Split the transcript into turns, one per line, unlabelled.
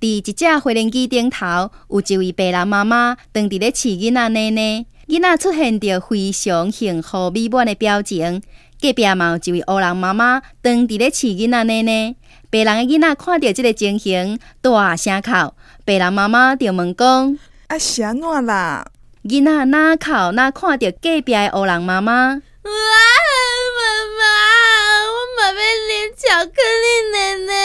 伫一只飞轮机顶头，有一位白人妈妈当伫咧饲囡仔奶奶。囡仔出现着非常幸福美满的表情，隔壁嘛有一位黑人妈妈当伫咧饲囡仔奶奶。白人诶囡仔看到即个情形，大声哭。白人妈妈就问讲：“
啊，想我啦？”
囡仔哪哭哪看到隔壁诶黑人妈妈。啊，
妈妈，我嘛要啉巧克力奶奶。